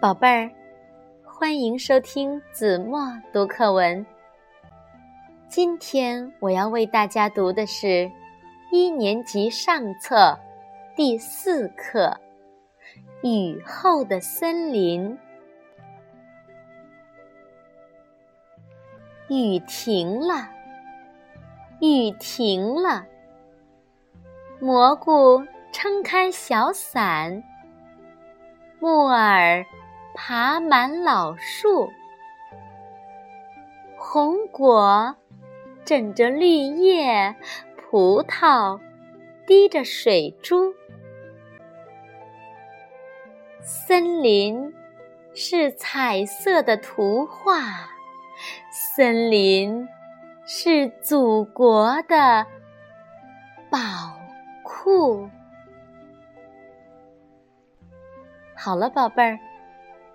宝贝儿，欢迎收听子墨读课文。今天我要为大家读的是一年级上册第四课《雨后的森林》。雨停了，雨停了，蘑菇撑开小伞，木耳。爬满老树，红果枕着绿叶，葡萄滴着水珠。森林是彩色的图画，森林是祖国的宝库。好了，宝贝儿。